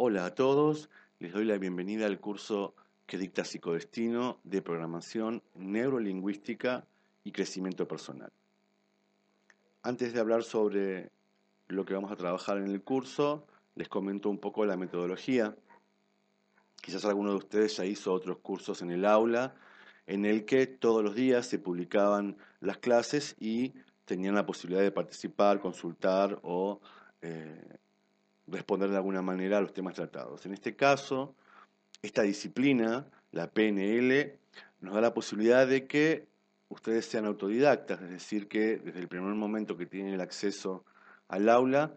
Hola a todos, les doy la bienvenida al curso que dicta Psicodestino de Programación Neurolingüística y Crecimiento Personal. Antes de hablar sobre lo que vamos a trabajar en el curso, les comento un poco la metodología. Quizás alguno de ustedes ya hizo otros cursos en el aula en el que todos los días se publicaban las clases y tenían la posibilidad de participar, consultar o eh, responder de alguna manera a los temas tratados. En este caso, esta disciplina, la PNL, nos da la posibilidad de que ustedes sean autodidactas, es decir, que desde el primer momento que tienen el acceso al aula,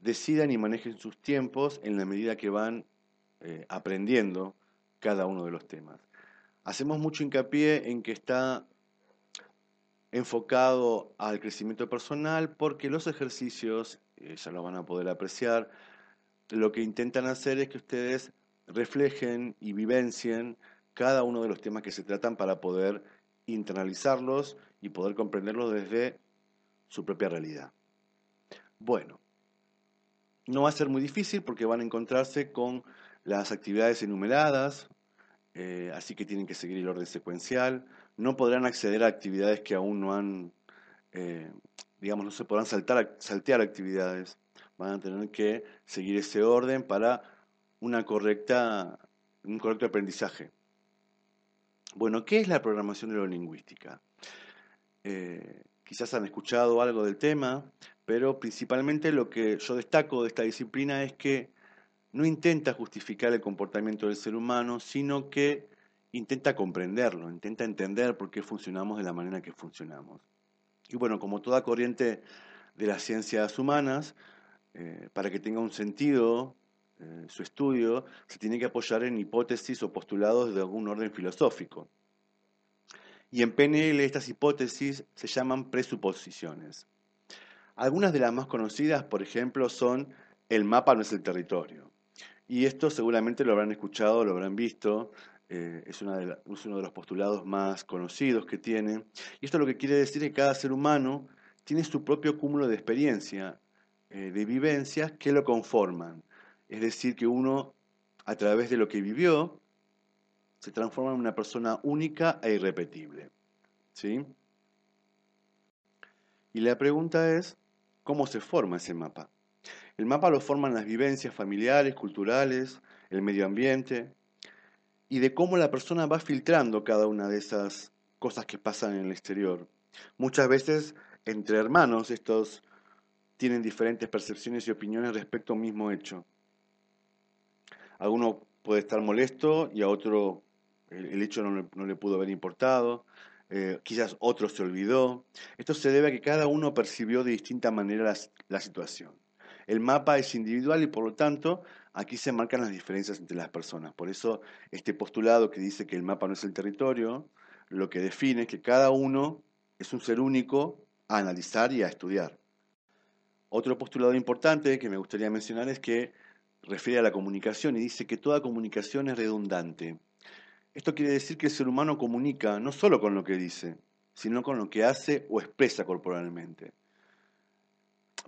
decidan y manejen sus tiempos en la medida que van eh, aprendiendo cada uno de los temas. Hacemos mucho hincapié en que está enfocado al crecimiento personal porque los ejercicios eh, ya lo van a poder apreciar, lo que intentan hacer es que ustedes reflejen y vivencien cada uno de los temas que se tratan para poder internalizarlos y poder comprenderlos desde su propia realidad. Bueno, no va a ser muy difícil porque van a encontrarse con las actividades enumeradas, eh, así que tienen que seguir el orden secuencial. No podrán acceder a actividades que aún no han eh, digamos, no se podrán saltar, saltear actividades, van a tener que seguir ese orden para una correcta, un correcto aprendizaje. Bueno, ¿qué es la programación neurolingüística? Eh, quizás han escuchado algo del tema, pero principalmente lo que yo destaco de esta disciplina es que no intenta justificar el comportamiento del ser humano, sino que intenta comprenderlo, intenta entender por qué funcionamos de la manera que funcionamos. Y bueno, como toda corriente de las ciencias humanas, eh, para que tenga un sentido eh, su estudio, se tiene que apoyar en hipótesis o postulados de algún orden filosófico. Y en PNL estas hipótesis se llaman presuposiciones. Algunas de las más conocidas, por ejemplo, son el mapa no es el territorio. Y esto seguramente lo habrán escuchado, lo habrán visto, eh, es, uno de los postulados más conocidos que tiene. Y esto lo que quiere decir es que cada ser humano tiene su propio cúmulo de experiencia, eh, de vivencias que lo conforman. Es decir, que uno, a través de lo que vivió, se transforma en una persona única e irrepetible. ¿Sí? Y la pregunta es, ¿cómo se forma ese mapa? El mapa lo forman las vivencias familiares, culturales, el medio ambiente, y de cómo la persona va filtrando cada una de esas cosas que pasan en el exterior. Muchas veces entre hermanos estos tienen diferentes percepciones y opiniones respecto a un mismo hecho. alguno puede estar molesto y a otro el, hecho no le, pudo haber importado. Eh, quizás otro se olvidó. Esto se debe a que cada uno percibió de distinta manera la situación. El mapa es individual y por lo tanto aquí se marcan las diferencias entre las personas. Por eso este postulado que dice que el mapa no es el territorio, lo que define es que cada uno es un ser único a analizar y a estudiar. Otro postulado importante que me gustaría mencionar es que refiere a la comunicación y dice que toda comunicación es redundante. Esto quiere decir que el ser humano comunica no solo con lo que dice, sino con lo que hace o expresa corporalmente.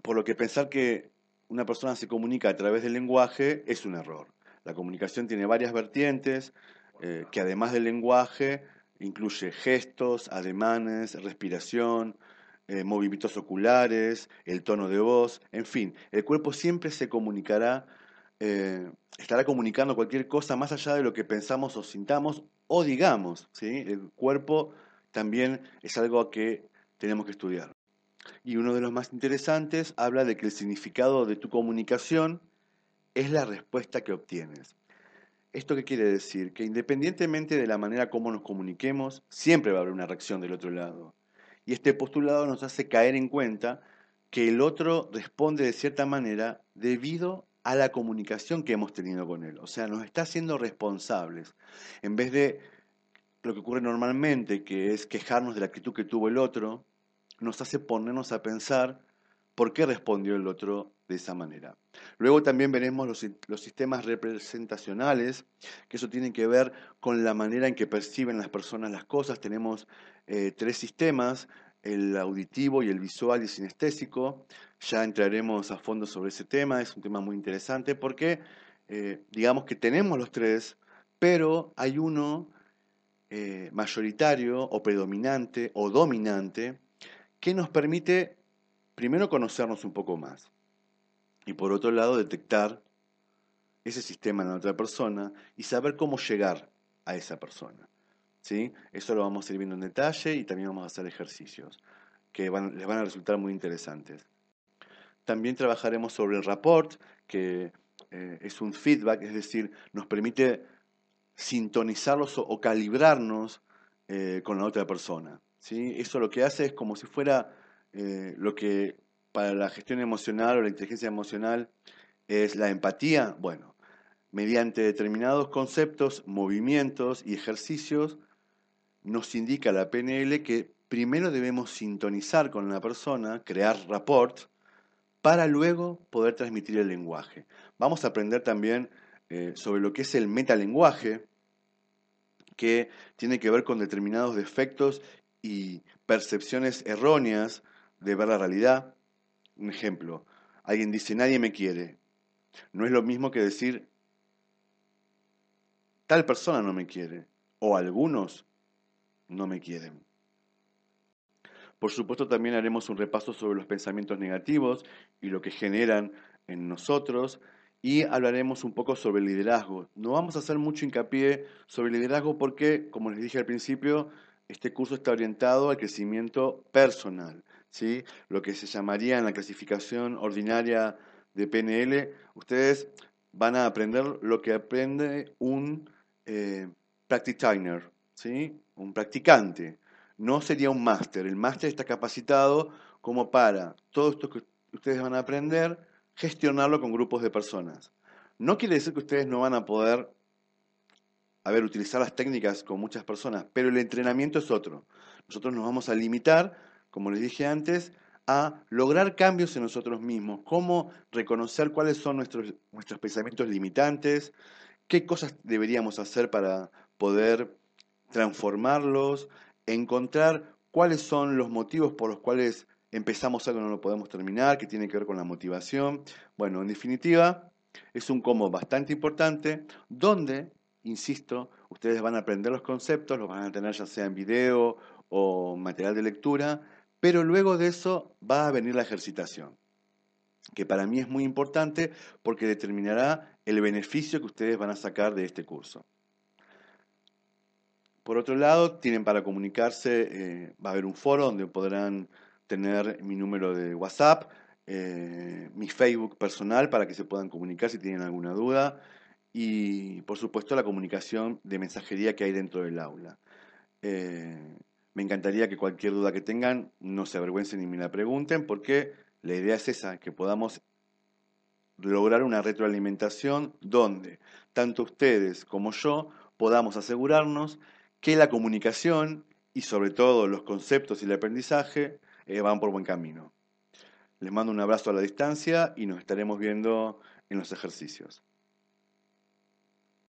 Por lo que pensar que una persona se comunica a través del lenguaje es un error. La comunicación tiene varias vertientes eh, que además del lenguaje incluye gestos, ademanes, respiración, eh, movimientos oculares, el tono de voz, en fin, el cuerpo siempre se comunicará, eh, estará comunicando cualquier cosa más allá de lo que pensamos o sintamos o digamos. ¿sí? El cuerpo también es algo que tenemos que estudiar. Y uno de los más interesantes habla de que el significado de tu comunicación es la respuesta que obtienes. ¿Esto qué quiere decir? Que independientemente de la manera como nos comuniquemos, siempre va a haber una reacción del otro lado. Y este postulado nos hace caer en cuenta que el otro responde de cierta manera debido a la comunicación que hemos tenido con él. O sea, nos está haciendo responsables. En vez de lo que ocurre normalmente, que es quejarnos de la actitud que tuvo el otro, nos hace ponernos a pensar por qué respondió el otro de esa manera. Luego también veremos los, sistemas representacionales, que eso tiene que ver con la manera en que perciben las personas las cosas. Tenemos eh, tres sistemas, el auditivo y el visual y sinestésico. Ya entraremos a fondo sobre ese tema, es un tema muy interesante porque eh, digamos que tenemos los tres, pero hay uno eh, mayoritario o predominante o dominante que nos permite primero conocernos un poco más y por otro lado detectar ese sistema en la otra persona y saber cómo llegar a esa persona. ¿sí? Eso lo vamos a ir viendo en detalle y también vamos a hacer ejercicios que les van a resultar muy interesantes. También trabajaremos sobre el rapport, que eh, es un feedback, es decir, nos permite sintonizarlos o, calibrarnos eh, con la otra persona. Eso lo que hace es como si fuera eh, lo que para la gestión emocional o la inteligencia emocional es la empatía. Bueno, mediante determinados conceptos, movimientos y ejercicios, nos indica la PNL que primero debemos sintonizar con la persona, crear rapport, para luego poder transmitir el lenguaje. Vamos a aprender también eh, sobre lo que es el metalenguaje, que tiene que ver con determinados defectos y percepciones erróneas de ver la realidad. Un ejemplo, alguien dice, nadie me quiere. No es lo mismo que decir, tal persona no me quiere, o algunos no me quieren. Por supuesto, también haremos un repaso sobre los pensamientos negativos y lo que generan en nosotros y hablaremos un poco sobre el liderazgo. No vamos a hacer mucho hincapié sobre el liderazgo porque, como les dije al principio, este curso está orientado al crecimiento personal. ¿sí? Lo que se llamaría en la clasificación ordinaria de PNL, ustedes van a aprender lo que aprende un eh, ¿sí? un practicante. No sería un máster. El máster está capacitado como para todo esto que ustedes van a aprender, gestionarlo con grupos de personas. No quiere decir que ustedes no van a poder, a ver, utilizar las técnicas con muchas personas, pero el entrenamiento es otro. Nosotros nos vamos a limitar, como les dije antes, a lograr cambios en nosotros mismos, cómo reconocer cuáles son nuestros, nuestros pensamientos limitantes, qué cosas deberíamos hacer para poder transformarlos, encontrar cuáles son los motivos por los cuales empezamos algo y no lo podemos terminar, que tiene que ver con la motivación. Bueno, en definitiva, es un combo bastante importante donde, insisto, ustedes van a aprender los conceptos, los van a tener ya sea en video o material de lectura, pero luego de eso va a venir la ejercitación, que para mí es muy importante porque determinará el beneficio que ustedes van a sacar de este curso. Por otro lado, tienen para comunicarse, eh, va a haber un foro donde podrán tener mi número de WhatsApp, eh, mi Facebook personal para que se puedan comunicar si tienen alguna duda y por supuesto la comunicación de mensajería que hay dentro del aula. Eh, me encantaría que cualquier duda que tengan no se avergüencen ni me la pregunten porque la idea es esa, que podamos lograr una retroalimentación donde tanto ustedes como yo podamos asegurarnos que la comunicación y sobre todo los conceptos y el aprendizaje eh, van por buen camino. Les mando un abrazo a la distancia y nos estaremos viendo en los ejercicios.